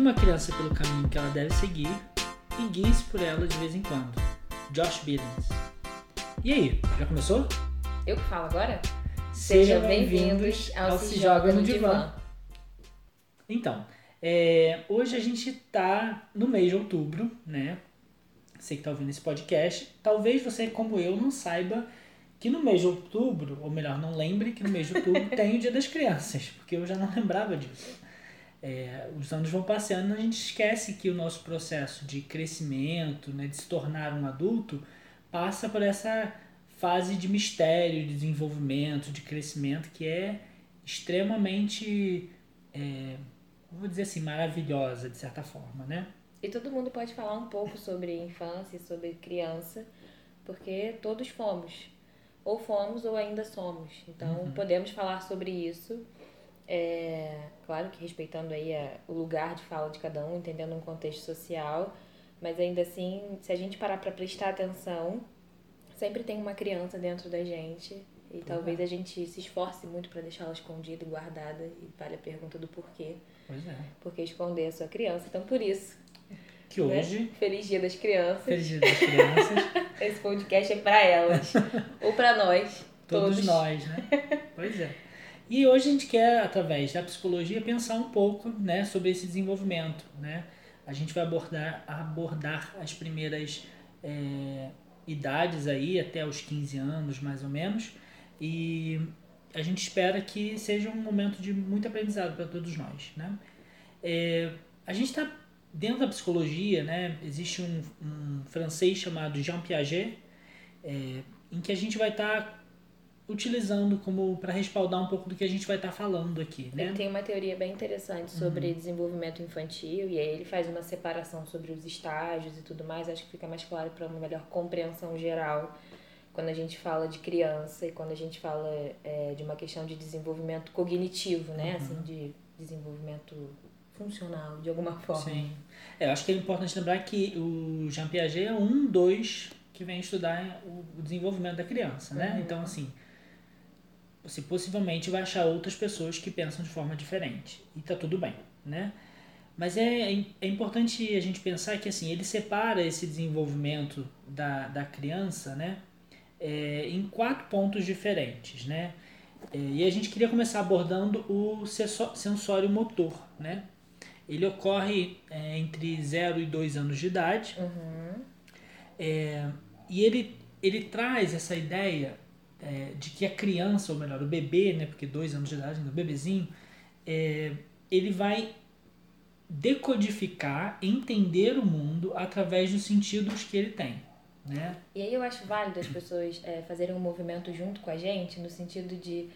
uma criança pelo caminho que ela deve seguir e guie-se por ela de vez em quando. Josh Billings. E aí, já começou? Eu que falo agora? Sejam bem-vindos ao Se Joga no Divã. Então, é, hoje a gente tá no mês de outubro, né? Você que tá ouvindo esse podcast, talvez você, como eu, não saiba que no mês de outubro, ou melhor, não lembre que no mês de outubro tem o Dia das Crianças, porque eu já não lembrava disso. É, os anos vão passando, a gente esquece que o nosso processo de crescimento, né, de se tornar um adulto, passa por essa fase de mistério, de desenvolvimento, de crescimento que é extremamente, é, vou dizer assim, maravilhosa de certa forma, né? E todo mundo pode falar um pouco sobre infância, sobre criança, porque todos fomos, ou fomos ou ainda somos. Então uhum. podemos falar sobre isso é, claro que respeitando aí a, o lugar de fala de cada um, entendendo um contexto social, mas ainda assim, se a gente parar para prestar atenção, sempre tem uma criança dentro da gente e uhum. talvez a gente se esforce muito para deixá-la escondida e guardada e vale a pergunta do porquê. Pois é. Por que esconder a sua criança? Então, por isso. Que né? hoje. Né? Feliz Dia das Crianças. Feliz Dia das Crianças. Esse podcast é para elas. ou para nós. Todos, todos nós, né? Pois é. E hoje a gente quer, através da psicologia, pensar um pouco né, sobre esse desenvolvimento. Né? A gente vai abordar, abordar as primeiras é, idades aí, até os 15 anos mais ou menos, e a gente espera que seja um momento de muito aprendizado para todos nós. Né? É, a gente está dentro da psicologia, né, existe um, um francês chamado Jean Piaget, é, em que a gente vai estar tá utilizando como para respaldar um pouco do que a gente vai estar tá falando aqui, né? Ele tem uma teoria bem interessante sobre uhum. desenvolvimento infantil e aí ele faz uma separação sobre os estágios e tudo mais. Acho que fica mais claro para uma melhor compreensão geral quando a gente fala de criança e quando a gente fala é, de uma questão de desenvolvimento cognitivo, né? Uhum. Assim, de desenvolvimento funcional, de alguma forma. Sim. É, eu acho que é importante lembrar que o Jean Piaget é um dos que vem estudar o desenvolvimento da criança, né? Uhum. Então, assim, você possivelmente vai achar outras pessoas que pensam de forma diferente. E tá tudo bem, né? Mas é, é importante a gente pensar que assim, ele separa esse desenvolvimento da, da criança né, é, em quatro pontos diferentes. Né? É, e a gente queria começar abordando o sensório motor. Né? Ele ocorre é, entre 0 e 2 anos de idade. Uhum. É, e ele, ele traz essa ideia é, de que a criança, ou melhor, o bebê, né, porque dois anos de idade, o bebezinho, é, ele vai decodificar, entender o mundo através dos sentidos que ele tem. Né? E aí eu acho válido as pessoas é, fazerem um movimento junto com a gente, no sentido de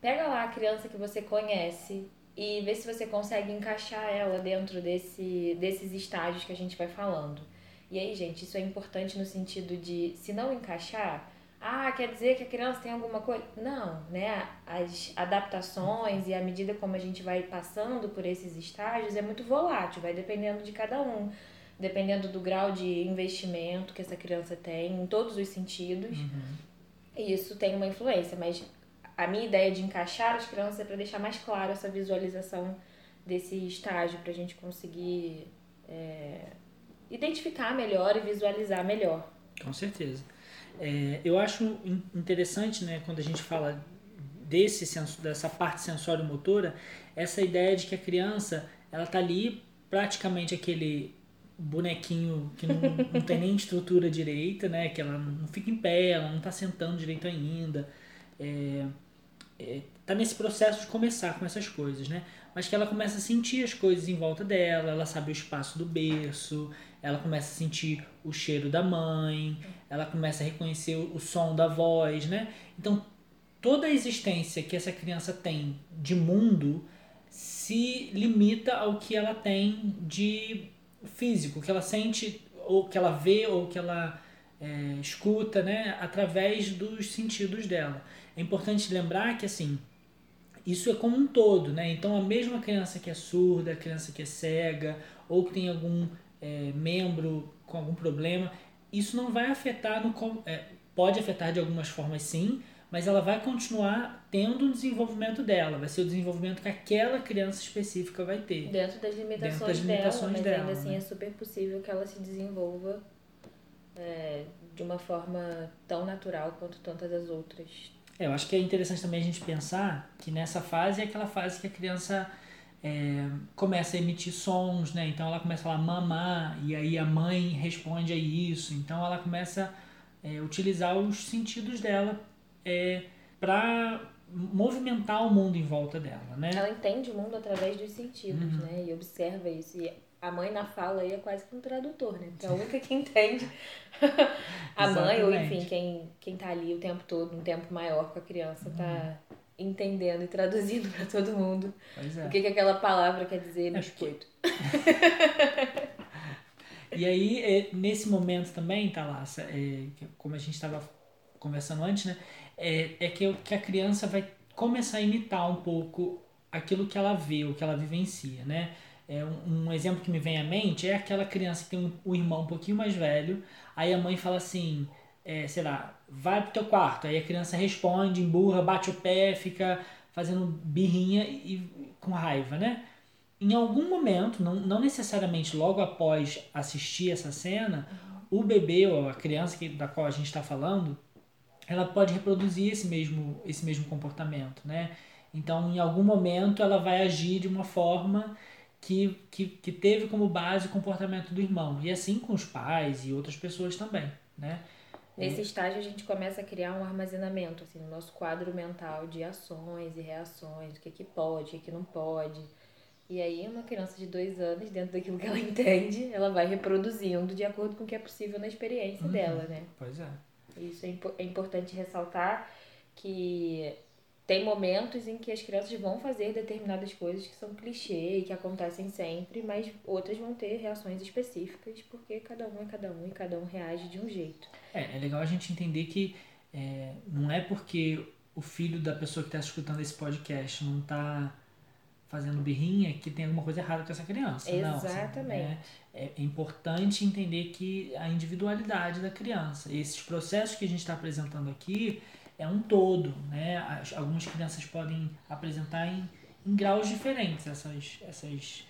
pega lá a criança que você conhece e vê se você consegue encaixar ela dentro desse, desses estágios que a gente vai falando. E aí, gente, isso é importante no sentido de, se não encaixar, ah, quer dizer que a criança tem alguma coisa? Não, né? As adaptações e a medida como a gente vai passando por esses estágios é muito volátil, vai dependendo de cada um, dependendo do grau de investimento que essa criança tem em todos os sentidos. Uhum. E isso tem uma influência, mas a minha ideia de encaixar as crianças é para deixar mais claro essa visualização desse estágio, para a gente conseguir é, identificar melhor e visualizar melhor. Com certeza. É, eu acho interessante, né, quando a gente fala desse senso, dessa parte sensório-motora, essa ideia de que a criança ela tá ali praticamente aquele bonequinho que não, não tem nem estrutura direita, né, que ela não fica em pé, ela não está sentando direito ainda, é, é, tá nesse processo de começar com essas coisas, né? Mas que ela começa a sentir as coisas em volta dela, ela sabe o espaço do berço, ela começa a sentir o cheiro da mãe, ela começa a reconhecer o som da voz, né? Então, toda a existência que essa criança tem de mundo se limita ao que ela tem de físico, que ela sente, ou que ela vê, ou que ela é, escuta, né? Através dos sentidos dela. É importante lembrar que, assim, isso é como um todo, né? Então, a mesma criança que é surda, a criança que é cega, ou que tem algum é, membro com algum problema, isso não vai afetar no é, pode afetar de algumas formas sim, mas ela vai continuar tendo um desenvolvimento dela, vai ser o desenvolvimento que aquela criança específica vai ter. Dentro das limitações, Dentro das limitações dela, mas dela, ainda assim né? é super possível que ela se desenvolva é, de uma forma tão natural quanto tantas das outras. É, eu acho que é interessante também a gente pensar que nessa fase é aquela fase que a criança é, começa a emitir sons, né? Então ela começa a falar mamá, e aí a mãe responde a isso. Então ela começa a é, utilizar os sentidos dela é, para movimentar o mundo em volta dela, né? Ela entende o mundo através dos sentidos, Uhum. né? E observa isso. E a mãe na fala aí é quase que um tradutor, né? Porque é a única que entende a mãe, ou enfim, quem, quem tá ali o tempo todo, um tempo maior com a criança, tá entendendo e traduzindo para todo mundo é. o que, que aquela palavra quer dizer no É biscoito. E aí, é, nesse momento também, Thalassa, é, que- como a gente estava conversando antes, né? É, é que, que a criança vai começar a imitar um pouco aquilo que ela vê, o que ela vivencia, né? É, um, um exemplo que me vem à mente é aquela criança que tem um, um irmão um pouquinho mais velho, aí a mãe fala assim, é, sei lá, vai pro teu quarto, aí a criança responde, emburra, bate o pé, fica fazendo birrinha e, e com raiva, né? em algum momento, não, não necessariamente logo após assistir essa cena, o bebê ou a criança que, da qual a gente está falando, ela pode reproduzir esse mesmo, esse mesmo comportamento, né? Então, em algum momento, ela vai agir de uma forma que, que, que teve como base o comportamento do irmão. E assim com os pais e outras pessoas também, né? Nesse estágio a gente começa a criar um armazenamento, assim, no nosso quadro mental de ações e reações, o que que pode, o que que não pode. E aí uma criança de dois anos, dentro daquilo que ela entende, ela vai reproduzindo de acordo com o que é possível na experiência Uhum. dela, né? Pois é. Isso é, impo- é importante ressaltar que tem momentos em que as crianças vão fazer determinadas coisas que são clichê e que acontecem sempre, mas outras vão ter reações específicas, porque cada um é cada um e cada um reage de um jeito. É, é legal a gente entender que é, não é porque o filho da pessoa que está escutando esse podcast não está fazendo birrinha que tem alguma coisa errada com essa criança. Não, assim, Exatamente. é, é importante entender que a individualidade da criança, esses processos que a gente está apresentando aqui é um todo, né? As- Algumas crianças podem apresentar em, em graus diferentes essas, essas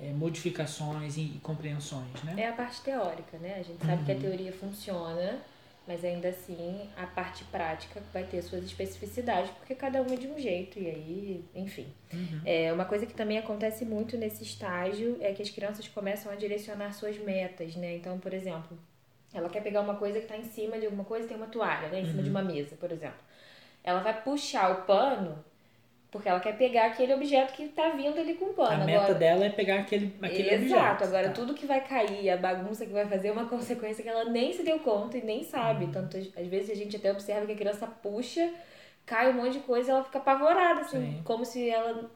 é, modificações e compreensões, né? É a parte teórica, né? A gente sabe que a Uhum. teoria funciona, mas ainda assim a parte prática vai ter suas especificidades, porque cada um é de um jeito, e aí, enfim. Uhum. É, uma coisa que também acontece muito nesse estágio é que as crianças começam a direcionar suas metas, né? Então, por exemplo, ela quer pegar uma coisa que está em cima de alguma coisa, tem uma toalha, né? Em cima de uma mesa, por exemplo. Ela vai puxar o pano porque ela quer pegar aquele objeto que está vindo ali com o pano. A meta Agora, dela é pegar aquele, aquele Exato, objeto. agora Tá. tudo que vai cair, a bagunça que vai fazer é uma consequência que ela nem se deu conta e nem Uhum. sabe. Tanto às às vezes a gente até observa que a criança puxa, cai um monte de coisa e ela fica apavorada, assim, Sim. como se ela.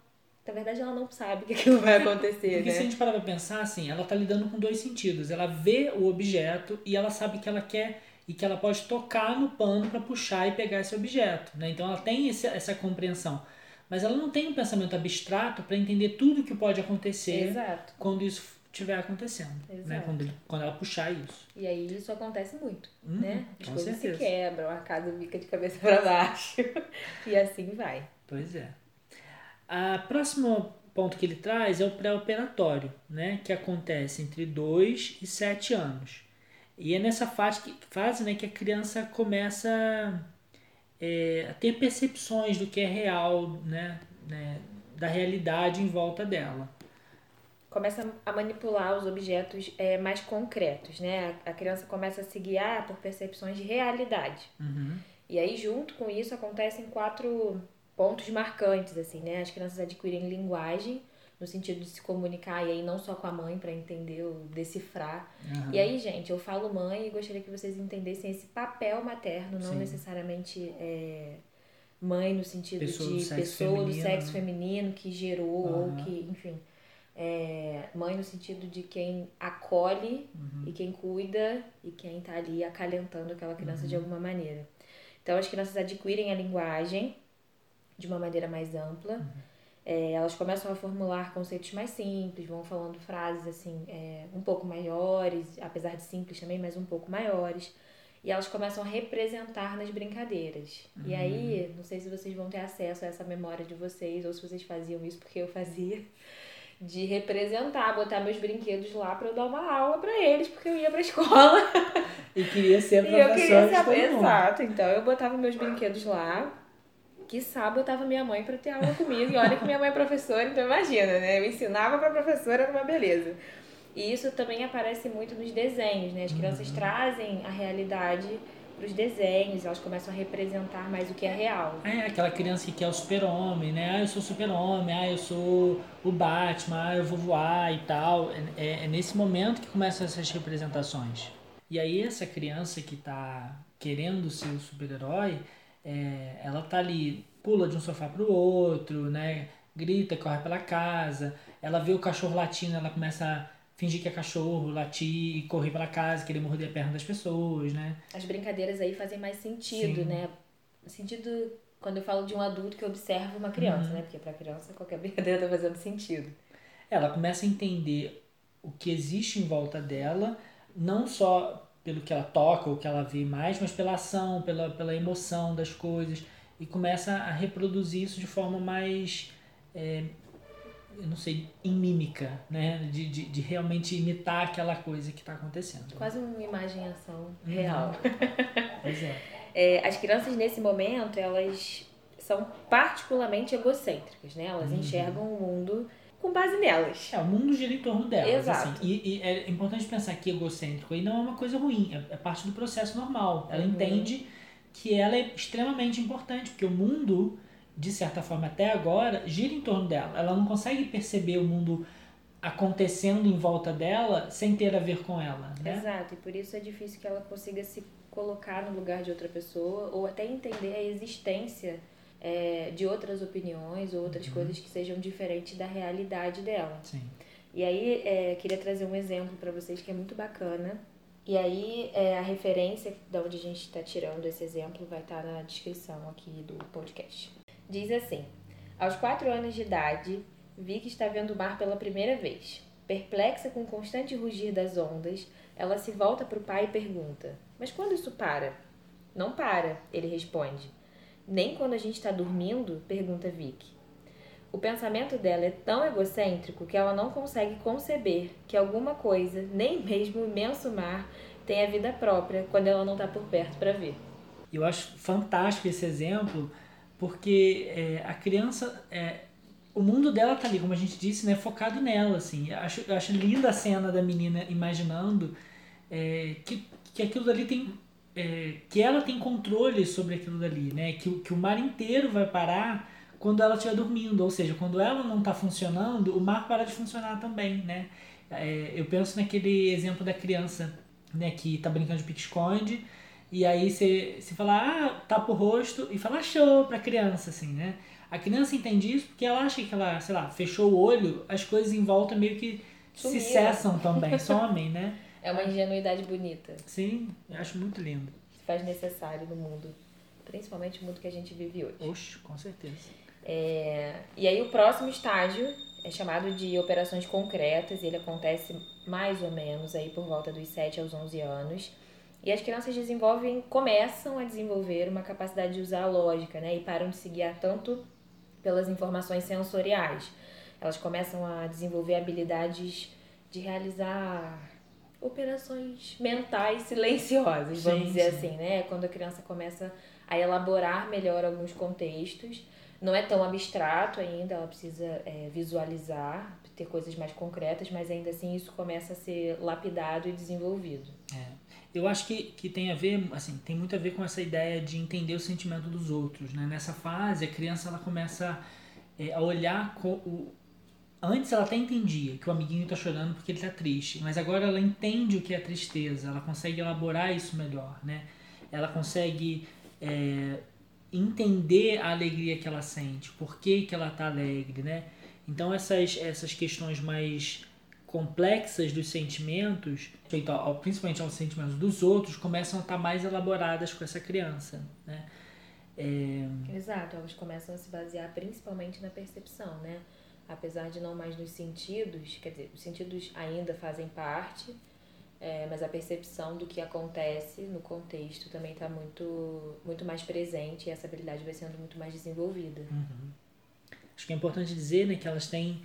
Na verdade, ela não sabe que aquilo vai acontecer, Porque se a né? gente parar pra pensar, assim, ela tá lidando com dois sentidos. Ela vê o objeto e ela sabe que ela quer e que ela pode tocar no pano para puxar e pegar esse objeto, né? Então ela tem esse, essa compreensão. Mas ela não tem um pensamento abstrato para entender tudo que pode acontecer Exato. quando isso estiver acontecendo, né? Exato. Quando, ele- quando ela puxar isso. E aí isso acontece muito, Uhum, né? As coisas certeza. se quebram, a casa fica de cabeça para baixo. e assim vai. Pois é. A próximo ponto que ele traz é o pré-operatório, né, que acontece entre 2 e 7 anos. E é nessa fase, que, fase né, que a criança começa é, a ter percepções do que é real, né, né, da realidade em volta dela. começa a manipular os objetos é, mais concretos, né? A criança começa a se guiar por percepções de realidade. Uhum. E aí, junto com isso, acontecem quatro pontos marcantes, assim, né? As crianças adquirem linguagem, no sentido de se comunicar, e aí não só com a mãe para entender ou decifrar. Aham. E aí, gente, eu falo mãe e gostaria que vocês entendessem esse papel materno, não Sim. necessariamente é, mãe no sentido Pessoa do de sexo pessoa do feminino, sexo né? feminino que gerou, ou Aham. que, enfim. É, mãe no sentido de quem acolhe Uhum. e quem cuida e quem tá ali acalentando aquela criança Uhum. de alguma maneira. Então as crianças adquirem a linguagem de uma maneira mais ampla. Uhum. É, elas começam a formular conceitos mais simples, vão falando frases assim é, um pouco maiores, apesar de simples também, mas um pouco maiores. e elas começam a representar nas brincadeiras. Uhum. E aí, não sei se vocês vão ter acesso a essa memória de vocês ou se vocês faziam isso porque eu fazia de representar, botar meus brinquedos lá para eu dar uma aula para eles, porque eu ia para escola. E queria ser professora. e eu queria ser, exato. Então eu botava meus brinquedos lá. Que sábado botava minha mãe para ter aula comigo. E olha que minha mãe é professora, então imagina, né? Eu ensinava para professora, era uma beleza. E isso também aparece muito nos desenhos, né? As crianças uhum. trazem a realidade para os desenhos, elas começam a representar mais o que é real. É, aquela criança que quer o super-homem, né? Ah, eu sou super-homem, ah, eu sou o Batman, ah, eu vou voar e tal. É, é nesse momento que começam essas representações. E aí essa criança que está querendo ser o super-herói, é, ela tá ali, pula de um sofá para o outro, né? Grita, corre pela casa, ela vê o cachorro latindo, ela começa a fingir que é cachorro, latir, correr pela casa, querer morder a perna das pessoas, né? As brincadeiras aí fazem mais sentido, Sim. né? Sentido quando eu falo de um adulto que observa uma criança, uhum. né? Porque para criança qualquer brincadeira tá fazendo sentido. Ela começa a entender o que existe em volta dela, não só pelo que ela toca ou que ela vê mais, mas pela ação, pela, pela emoção das coisas e começa a reproduzir isso de forma mais é, eu não sei, em mímica, né? De, de, de realmente imitar aquela coisa que está acontecendo. Quase uma imagem-ação uhum. real. Pois é. é. As crianças, nesse momento, elas são particularmente egocêntricas, né? Elas uhum. enxergam o mundo com base nelas. É, o mundo gira em torno delas. Assim. Exato. Assim, e, e, é importante pensar que egocêntrico aí não é uma coisa ruim, é, é parte do processo normal. Ela uhum. entende que ela é extremamente importante, porque o mundo de certa forma até agora, gira em torno dela. Ela não consegue perceber o mundo acontecendo em volta dela sem ter a ver com ela, né? Exato, e por isso é difícil que ela consiga se colocar no lugar de outra pessoa ou até entender a existência é, de outras opiniões ou outras uhum. coisas que sejam diferentes da realidade dela. Sim. E aí, é, queria trazer um exemplo para vocês que é muito bacana. E aí, é, a referência de onde a gente está tirando esse exemplo vai estar tá na descrição aqui do podcast. Diz assim: Aos quatro anos de idade, Vicky está vendo o mar pela primeira vez. Perplexa com o constante rugir das ondas, ela se volta para o pai e pergunta: Mas quando isso para? Não para, ele responde. Nem quando a gente está dormindo? pergunta Vicky. O pensamento dela é tão egocêntrico que ela não consegue conceber que alguma coisa, nem mesmo o imenso mar, tenha vida própria quando ela não está por perto para ver. Eu acho fantástico esse exemplo porque é, a criança é, o mundo dela tá ali como a gente disse né focado nela assim eu acho eu acho linda a cena da menina imaginando é, que que aquilo dali tem é, que ela tem controle sobre aquilo dali né que, que o mar inteiro vai parar quando ela estiver dormindo ou seja quando ela não está funcionando o mar para de funcionar também né é, eu penso naquele exemplo da criança né que está brincando de pique-esconde e aí você, fala, ah, tapa o rosto e fala show pra criança, assim, né? A criança entende isso porque ela acha que ela, sei lá, fechou o olho, as coisas em volta meio que Sumiram. se cessam também, somem, né? É uma ingenuidade bonita. Sim, eu acho muito lindo. Se faz necessário no mundo, principalmente no mundo que a gente vive hoje. Oxe, com certeza. É... E aí o próximo estágio é chamado de operações concretas, ele acontece mais ou menos aí por volta dos 7 aos 11 anos. E as crianças desenvolvem, começam a desenvolver uma capacidade de usar a lógica, né? E param de se guiar tanto pelas informações sensoriais. Elas começam a desenvolver habilidades de realizar operações mentais silenciosas, vamos sim, dizer sim. assim, né? Quando a criança começa a elaborar melhor alguns contextos. Não é tão abstrato ainda, ela precisa é, visualizar, ter coisas mais concretas, mas ainda assim isso começa a ser lapidado e desenvolvido. É eu acho que, que tem a ver, assim, tem muito a ver com essa ideia de entender o sentimento dos outros, né? Nessa fase, a criança ela começa é, a olhar com o antes ela até entendia que o amiguinho está chorando porque ele está triste, mas agora ela entende o que é tristeza, ela consegue elaborar isso melhor, né? Ela consegue é, entender a alegria que ela sente, por que, que ela está alegre, né? Então essas, essas questões mais complexas dos sentimentos, feito ao, principalmente aos sentimentos dos outros, começam a estar mais elaboradas com essa criança, né? É... Exato, elas começam a se basear principalmente na percepção, né? Apesar de não mais nos sentidos, quer dizer, os sentidos ainda fazem parte, é, mas a percepção do que acontece no contexto também está muito, muito mais presente e essa habilidade vai sendo muito mais desenvolvida. Uhum. Acho que é importante dizer né, que elas têm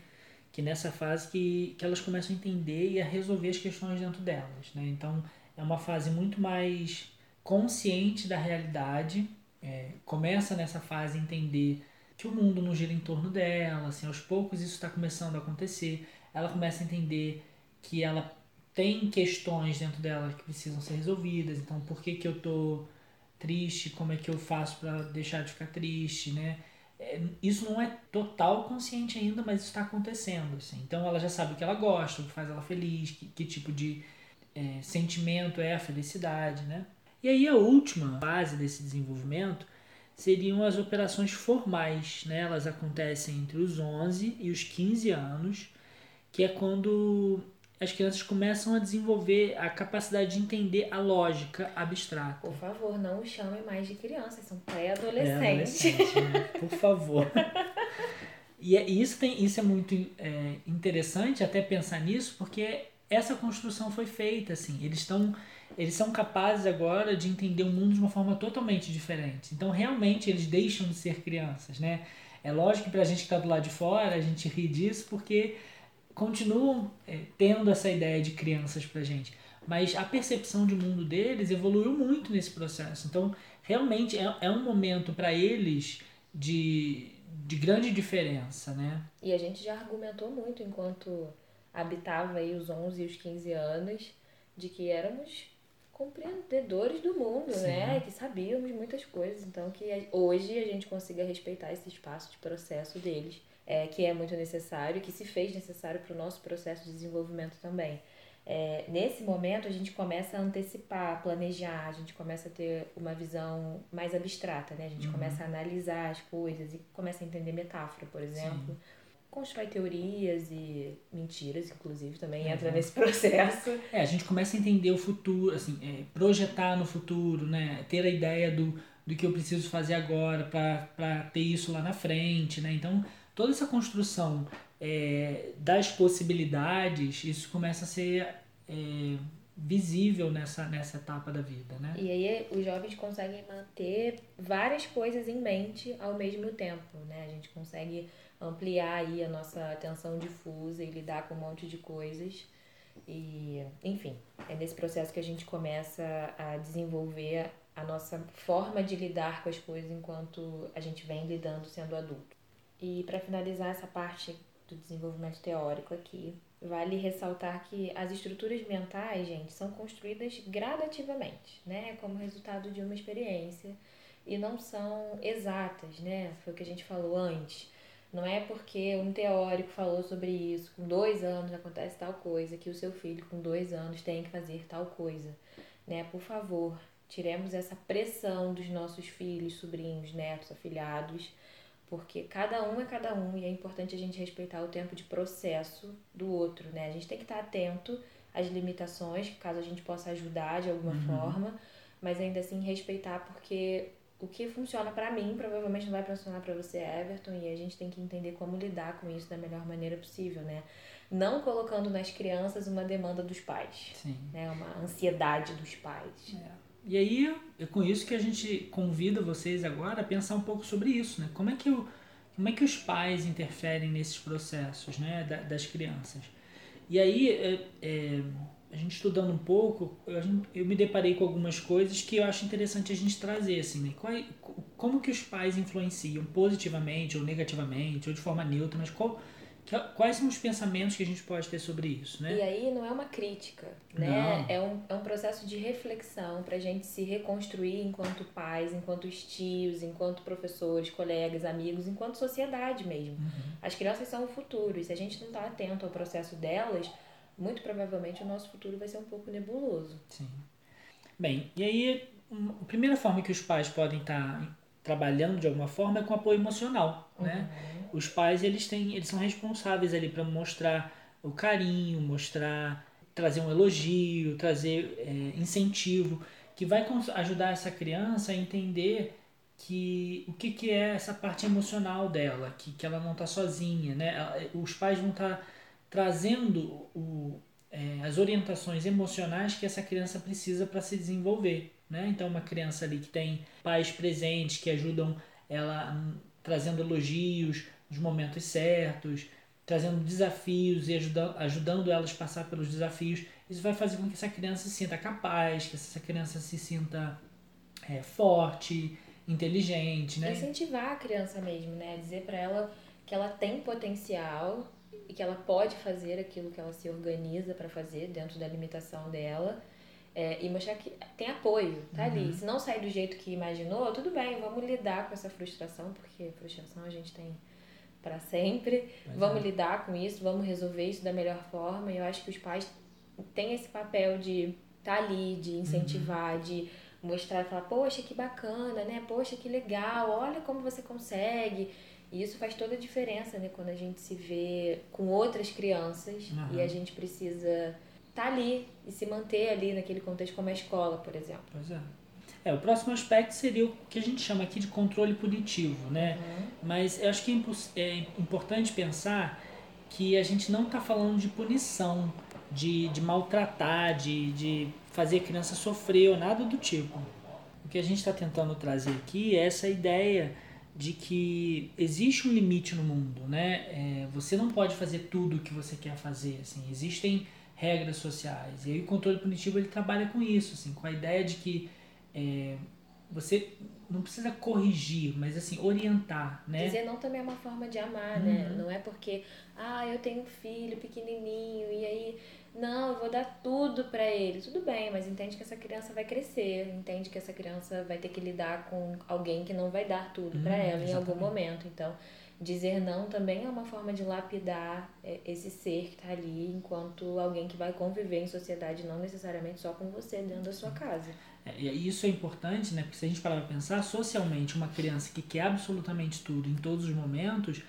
que nessa fase que, que elas começam a entender e a resolver as questões dentro delas. Né? Então é uma fase muito mais consciente da realidade, é, começa nessa fase a entender que o mundo não gira em torno dela, assim, aos poucos isso está começando a acontecer, ela começa a entender que ela tem questões dentro dela que precisam ser resolvidas. Então, por que, que eu tô triste? Como é que eu faço para deixar de ficar triste, né? É, isso não é total consciente ainda, mas está acontecendo. Assim. Então, ela já sabe o que ela gosta, o que faz ela feliz, que, que tipo de é, sentimento é a felicidade, né? E aí, a última fase desse desenvolvimento seriam as operações formais, né? Elas acontecem entre os 11 e os 15 anos, que é quando as crianças começam a desenvolver a capacidade de entender a lógica abstrata. Por favor, não o chamem mais de crianças, são pré-adolescentes. Pré né? Por favor. e, é, isso, tem, isso é muito é, interessante até pensar nisso, porque essa construção foi feita, assim, eles estão eles são capazes agora de entender o mundo de uma forma totalmente diferente. Então, realmente, eles deixam de ser crianças, né? É lógico que para a gente que está do lado de fora, a gente ri disso porque continuam é, tendo essa ideia de crianças pra gente. Mas a percepção de mundo deles evoluiu muito nesse processo. Então, realmente é, é um momento para eles de, de grande diferença, né? E a gente já argumentou muito enquanto habitava aí os 11 e os 15 anos de que éramos compreendedores do mundo, Sim. né? Que sabíamos muitas coisas. Então, que hoje a gente consiga respeitar esse espaço de processo deles é, que é muito necessário, que se fez necessário para o nosso processo de desenvolvimento também. É, nesse momento, a gente começa a antecipar, planejar, a gente começa a ter uma visão mais abstrata, né? A gente uhum. começa a analisar as coisas e começa a entender metáfora, por exemplo. Sim. Constrói teorias e mentiras, inclusive, também uhum. entra nesse processo. É, a gente começa a entender o futuro, assim, é, projetar no futuro, né? Ter a ideia do, do que eu preciso fazer agora para ter isso lá na frente, né? Então, toda essa construção é, das possibilidades, isso começa a ser é, visível nessa, nessa etapa da vida, né? E aí os jovens conseguem manter várias coisas em mente ao mesmo tempo, né? A gente consegue ampliar aí a nossa atenção difusa e lidar com um monte de coisas. E, enfim, é nesse processo que a gente começa a desenvolver a nossa forma de lidar com as coisas enquanto a gente vem lidando sendo adulto. E para finalizar essa parte do desenvolvimento teórico aqui, vale ressaltar que as estruturas mentais, gente, são construídas gradativamente, né, como resultado de uma experiência e não são exatas, né? Foi o que a gente falou antes. Não é porque um teórico falou sobre isso, com dois anos acontece tal coisa, que o seu filho com dois anos tem que fazer tal coisa. Né? Por favor, tiremos essa pressão dos nossos filhos, sobrinhos, netos, afilhados, porque cada um é cada um e é importante a gente respeitar o tempo de processo do outro, né? A gente tem que estar atento às limitações, caso a gente possa ajudar de alguma uhum. forma, mas ainda assim respeitar porque o que funciona para mim provavelmente não vai funcionar para você, Everton, e a gente tem que entender como lidar com isso da melhor maneira possível, né? Não colocando nas crianças uma demanda dos pais, Sim. né? Uma ansiedade dos pais. É. E aí é com isso que a gente convida vocês agora a pensar um pouco sobre isso, né? Como é que, o, como é que os pais interferem nesses processos né, das crianças? E aí, é, é, a gente estudando um pouco, eu, eu, me deparei com algumas coisas que eu acho interessante a gente trazer, assim, né? Qual, como que os pais influenciam positivamente ou negativamente, ou de forma neutra, mas qual Quais são os pensamentos que a gente pode ter sobre isso, né? E aí não é uma crítica, né? É um, é um processo de reflexão para a gente se reconstruir enquanto pais, enquanto tios, enquanto professores, colegas, amigos, enquanto sociedade mesmo. Uhum. As crianças são o futuro e se a gente não está atento ao processo delas, muito provavelmente o nosso futuro vai ser um pouco nebuloso. Sim. Bem, e aí a primeira forma que os pais podem estar trabalhando de alguma forma é com apoio emocional, né? uhum. né? os pais eles têm eles são responsáveis ali para mostrar o carinho mostrar trazer um elogio trazer é, incentivo que vai ajudar essa criança a entender que o que, que é essa parte emocional dela que, que ela não está sozinha né os pais vão estar tá trazendo o, é, as orientações emocionais que essa criança precisa para se desenvolver. Né? Então, uma criança ali que tem pais presentes que ajudam ela hum, trazendo elogios nos momentos certos, trazendo desafios e ajudando, ajudando elas a passar pelos desafios, isso vai fazer com que essa criança se sinta capaz, que essa criança se sinta é, forte, inteligente, né? Incentivar a criança mesmo, né? Dizer para ela que ela tem potencial e que ela pode fazer aquilo que ela se organiza para fazer dentro da limitação dela. É, e mostrar que tem apoio, tá uhum. ali. Se não sair do jeito que imaginou, tudo bem, vamos lidar com essa frustração, porque frustração a gente tem para sempre. Pois vamos é. lidar com isso, vamos resolver isso da melhor forma. E eu acho que os pais têm esse papel de estar tá ali, de incentivar, uhum. de mostrar, falar, poxa, que bacana, né? Poxa, que legal, olha como você consegue. E isso faz toda a diferença, né? Quando a gente se vê com outras crianças uhum. e a gente precisa estar tá ali e se manter ali naquele contexto como a escola, por exemplo. Pois é. É, o próximo aspecto seria o que a gente chama aqui de controle punitivo, né? Uhum. Mas eu acho que é, é importante pensar que a gente não está falando de punição, de, de maltratar, de, de fazer a criança sofrer ou nada do tipo. O que a gente está tentando trazer aqui é essa ideia de que existe um limite no mundo, né? É, você não pode fazer tudo o que você quer fazer, assim. Existem regras sociais. E aí o controle punitivo ele trabalha com isso, assim, com a ideia de que é, você não precisa corrigir, mas assim, orientar, né? Dizer não também é uma forma de amar, né? uhum. né? Não é porque, ah, eu tenho um filho pequenininho e aí não, eu vou dar tudo para ele. Tudo bem, mas entende que essa criança vai crescer, entende que essa criança vai ter que lidar com alguém que não vai dar tudo hum, para ela exatamente. em algum momento. Então, dizer não também é uma forma de lapidar é, esse ser que está ali enquanto alguém que vai conviver em sociedade, não necessariamente só com você dentro da sua casa. É, e isso é importante, né? Porque se a gente parar para pensar, socialmente, uma criança que quer absolutamente tudo em todos os momentos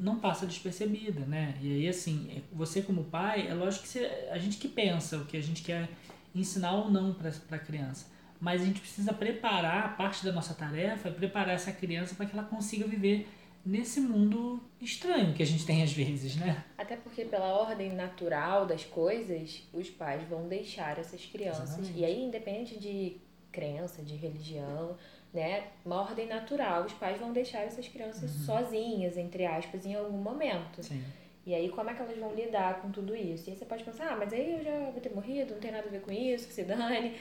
não passa despercebida, né? E aí, assim, é, você como pai, é lógico que você, a gente que pensa o que a gente quer ensinar ou não para a criança. Mas a gente precisa preparar, parte da nossa tarefa é preparar essa criança para que ela consiga viver nesse mundo estranho que a gente tem às vezes, né? Até porque pela ordem natural das coisas, os pais vão deixar essas crianças. Exatamente. E aí, independente de crença, de religião, né? Uma ordem natural, os pais vão deixar essas crianças uhum. sozinhas, entre aspas, em algum momento. Sim. E aí, como é que elas vão lidar com tudo isso? E aí você pode pensar, ah, mas aí eu já vou ter morrido, não tem nada a ver com isso, que se dane.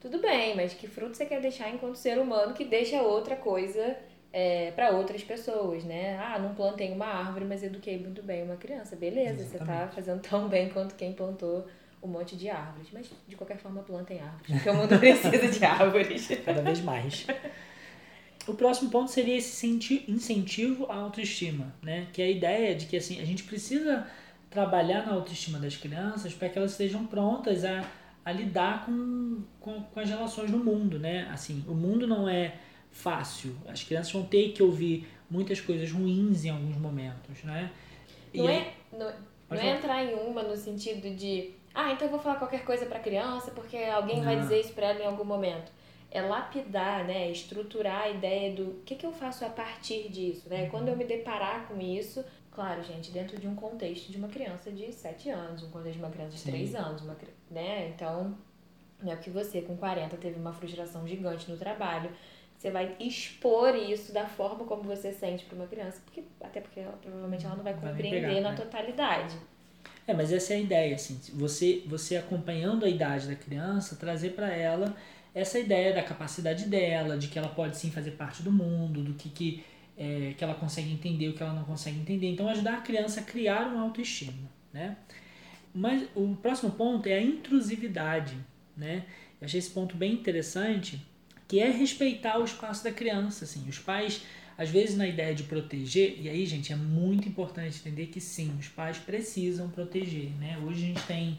Tudo bem, mas que fruto você quer deixar enquanto ser humano que deixa outra coisa é, para outras pessoas, né? Ah, não plantei uma árvore, mas eduquei muito bem uma criança. Beleza, Exatamente. você tá fazendo tão bem quanto quem plantou um monte de árvores. Mas, de qualquer forma, plantem árvores, porque o mundo precisa de árvores. Cada vez mais. O próximo ponto seria esse incentivo à autoestima, né? Que é a ideia de que assim, a gente precisa trabalhar na autoestima das crianças para que elas estejam prontas a, a lidar com, com, com as relações no mundo, né? Assim, o mundo não é fácil. As crianças vão ter que ouvir muitas coisas ruins em alguns momentos, né? Não, é, não, não é entrar em uma no sentido de ah, então eu vou falar qualquer coisa para criança porque alguém vai dizer isso para ela em algum momento. É lapidar, né? Estruturar a ideia do que, que eu faço a partir disso, né? Uhum. Quando eu me deparar com isso, claro, gente, dentro de um contexto de uma criança de 7 anos, um contexto de uma criança de Sim. 3 anos, uma, né? Então, não é que você com 40 teve uma frustração gigante no trabalho, você vai expor isso da forma como você sente para uma criança, porque até porque ela, provavelmente ela não vai compreender vai pegar, na né? totalidade. É, mas essa é a ideia, assim, você, você acompanhando a idade da criança, trazer para ela essa ideia da capacidade dela, de que ela pode sim fazer parte do mundo, do que, que, é, que ela consegue entender, o que ela não consegue entender. Então, ajudar a criança a criar uma autoestima, né? Mas o próximo ponto é a intrusividade, né? Eu achei esse ponto bem interessante, que é respeitar o espaço da criança, assim. Os pais às vezes, na ideia de proteger, e aí, gente, é muito importante entender que sim, os pais precisam proteger, né? Hoje a gente tem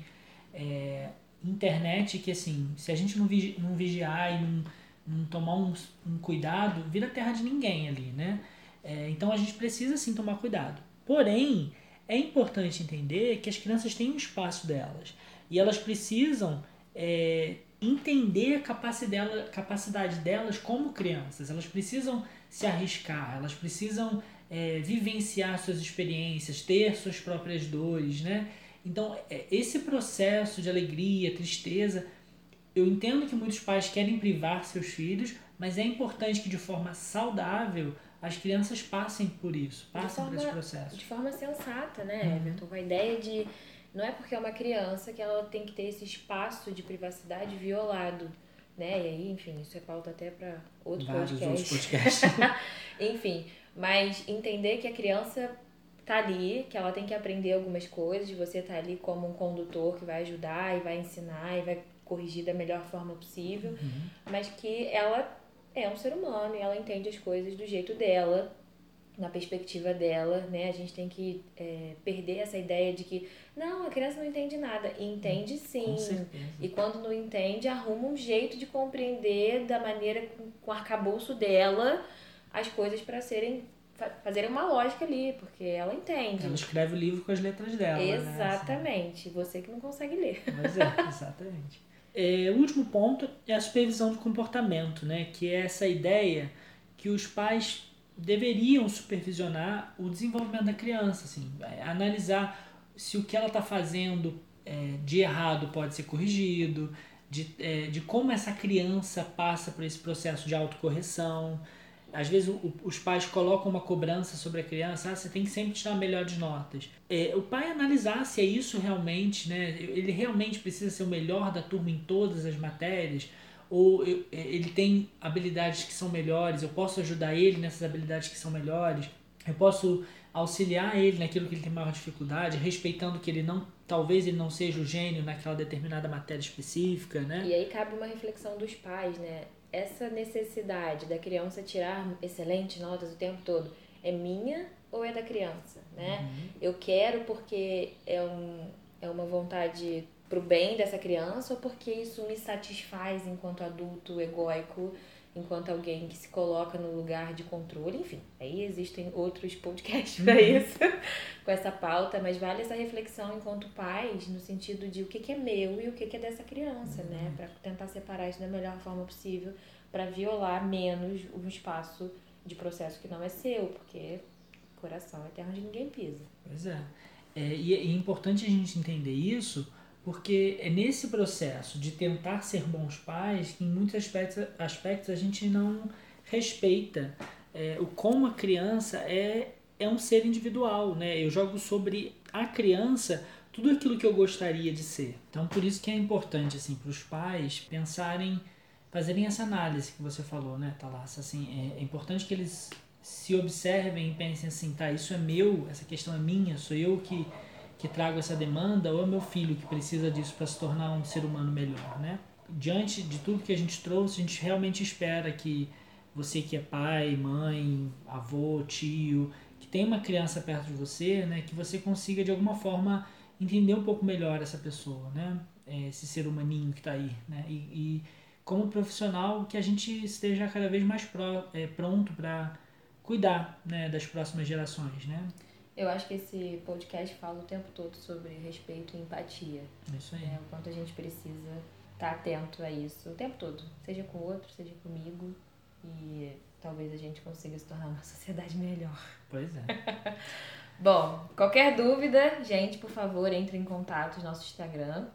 é, internet que, assim, se a gente não, vigi não vigiar e não, não tomar um, um, cuidado, vira terra de ninguém ali, né? É, então a gente precisa sim tomar cuidado. Porém, é importante entender que as crianças têm um espaço delas e elas precisam é, entender a capacidade, capacidade delas como crianças. Elas precisam se arriscar, elas precisam é, vivenciar suas experiências, ter suas próprias dores, né? Então, é, esse processo de alegria, tristeza, eu entendo que muitos pais querem privar seus filhos, mas é importante que de forma saudável as crianças passem por isso, passem forma, por esse processo. De forma sensata, né, uhum. Everton? Com a ideia de. Não é porque é uma criança que ela tem que ter esse espaço de privacidade violado. Né? E aí, enfim, isso é pauta até para outro Vários podcast. Outros podcasts. enfim, mas entender que a criança tá ali, que ela tem que aprender algumas coisas, você tá ali como um condutor que vai ajudar e vai ensinar e vai corrigir da melhor forma possível, uhum. mas que ela é um ser humano e ela entende as coisas do jeito dela, na perspectiva dela, né? A gente tem que é, perder essa ideia de que não, a criança não entende nada. E entende sim. E quando não entende, arruma um jeito de compreender da maneira com o arcabouço dela as coisas para serem fazerem uma lógica ali, porque ela entende. Ela escreve o livro com as letras dela. Né? Exatamente. Né? Você que não consegue ler. Mas é, exatamente. É, o último ponto é a supervisão do comportamento, né? que é essa ideia que os pais deveriam supervisionar o desenvolvimento da criança, assim, é, analisar se o que ela está fazendo é, de errado pode ser corrigido, de, é, de como essa criança passa por esse processo de autocorreção, às vezes o, os pais colocam uma cobrança sobre a criança, ah, você tem que sempre tirar melhores notas. É, o pai analisar se é isso realmente, né? Ele realmente precisa ser o melhor da turma em todas as matérias, ou eu, é, ele tem habilidades que são melhores, eu posso ajudar ele nessas habilidades que são melhores, eu posso auxiliar ele naquilo que ele tem maior dificuldade, respeitando que ele não, talvez ele não seja o gênio naquela determinada matéria específica, né? E aí cabe uma reflexão dos pais, né? essa necessidade da criança tirar excelentes notas o tempo todo é minha ou é da criança, né? Uhum. Eu quero porque é, um, é uma vontade pro bem dessa criança ou porque isso me satisfaz enquanto adulto egóico enquanto alguém que se coloca no lugar de controle, enfim, aí existem outros podcasts para uhum. isso, com essa pauta, mas vale essa reflexão enquanto pais, no sentido de o que, que é meu e o que, que é dessa criança, né? uhum. né? Para tentar separar isso da melhor forma possível, para violar menos um espaço de processo que não é seu, porque coração é terra onde ninguém pisa. Pois é. é e é importante a gente entender isso porque é nesse processo de tentar ser bons pais que em muitos aspectos, aspectos a gente não respeita é, o como a criança é, é um ser individual, né? Eu jogo sobre a criança tudo aquilo que eu gostaria de ser. Então por isso que é importante assim para os pais pensarem, fazerem essa análise que você falou, né, Thalassa? Assim, é, é importante que eles se observem e pensem assim, tá, isso é meu, essa questão é minha, sou eu que que trago essa demanda ou é meu filho que precisa disso para se tornar um ser humano melhor, né? Diante de tudo que a gente trouxe, a gente realmente espera que você que é pai, mãe, avô, tio, que tem uma criança perto de você, né, que você consiga de alguma forma entender um pouco melhor essa pessoa, né? É, esse ser humaninho que está aí, né? E, e, como profissional que a gente esteja cada vez mais pró, é, pronto para cuidar né, das próximas gerações, né? Eu acho que esse podcast fala o tempo todo sobre respeito e empatia. Isso aí. É, o quanto a gente precisa estar tá atento a isso o tempo todo. Seja com o outro, seja comigo. E talvez a gente consiga se tornar uma sociedade melhor. Pois é. Bom, qualquer dúvida, gente, por favor, entre em contato no nosso Instagram,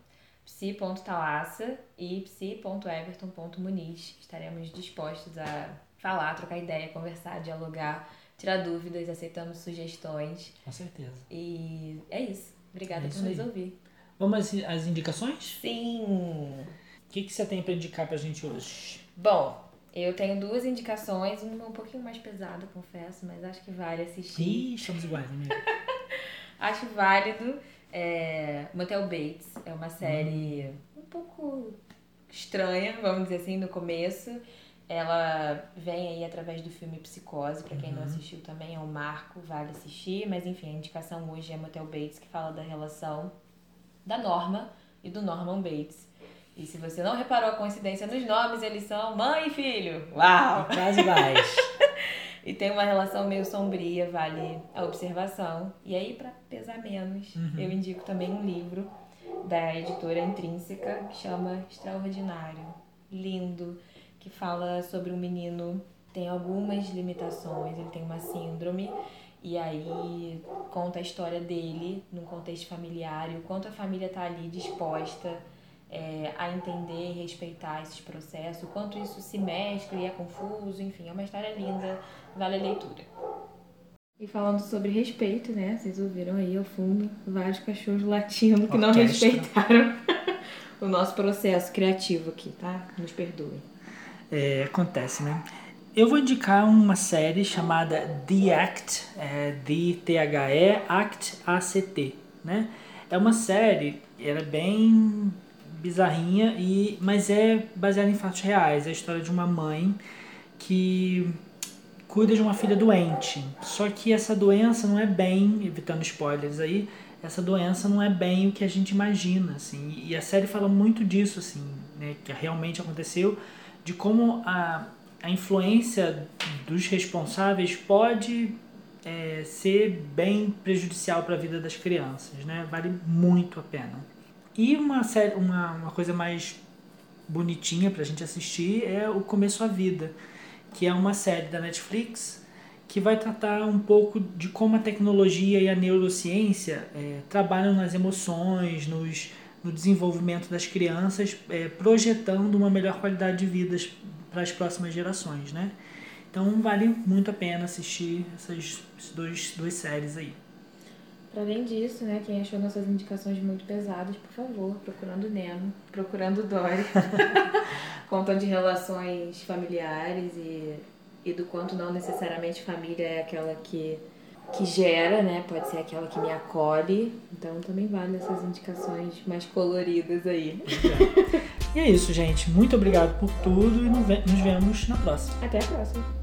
psi.talassa e psi.everton.muniz. Estaremos dispostos a falar, trocar ideia, conversar, dialogar tirar dúvidas, aceitamos sugestões. Com certeza. E é isso. Obrigada é isso por nos aí. ouvir. Vamos às indicações? Sim! O que, que você tem para indicar pra gente hoje? Bom, eu tenho duas indicações, uma um pouquinho mais pesada, confesso, mas acho que vale assistir. Ih, estamos iguais, amiga. acho válido. É, Motel Bates é uma série hum. um pouco estranha, vamos dizer assim, no começo. Ela vem aí através do filme Psicose, para quem uhum. não assistiu também é um marco, vale assistir, mas enfim, a indicação hoje é Motel Bates, que fala da relação da Norma e do Norman Bates. E se você não reparou a coincidência nos nomes, eles são mãe e filho. Uau! Quase mais. e tem uma relação meio sombria, vale a observação. E aí, para pesar menos, uhum. eu indico também um livro da editora Intrínseca que chama Extraordinário. Lindo que fala sobre um menino que tem algumas limitações, ele tem uma síndrome E aí conta a história dele num contexto familiar e o quanto a família tá ali disposta é, a entender e respeitar esses processos, o quanto isso se mescla e é confuso, enfim, é uma história linda, vale a leitura. E falando sobre respeito, né? Vocês ouviram aí ao fundo vários cachorros latindo que não respeitaram o nosso processo criativo aqui, tá? Nos perdoem. É, acontece, né? Eu vou indicar uma série chamada The Act, é, D-T-H-E, Act, A-C-T, né? É uma série, ela é bem bizarrinha, e, mas é baseada em fatos reais. É a história de uma mãe que cuida de uma filha doente. Só que essa doença não é bem, evitando spoilers aí, essa doença não é bem o que a gente imagina, assim. E a série fala muito disso, assim, né, que realmente aconteceu, de como a, a influência dos responsáveis pode é, ser bem prejudicial para a vida das crianças, né? Vale muito a pena. E uma, série, uma, uma coisa mais bonitinha para a gente assistir é O Começo à Vida, que é uma série da Netflix que vai tratar um pouco de como a tecnologia e a neurociência é, trabalham nas emoções, nos, no desenvolvimento das crianças, é, projetando uma melhor qualidade de vida para as próximas gerações, né? Então vale muito a pena assistir essas dois, duas séries aí. Para além disso, né, quem achou nossas indicações muito pesadas, por favor, procurando Nemo, procurando Dory, contando de relações familiares e, e do quanto não necessariamente família é aquela que, que gera, né, pode ser aquela que me acolhe, então também vale essas indicações mais coloridas aí. E é isso, gente. Muito obrigado por tudo e nos vemos na próxima. Até a próxima.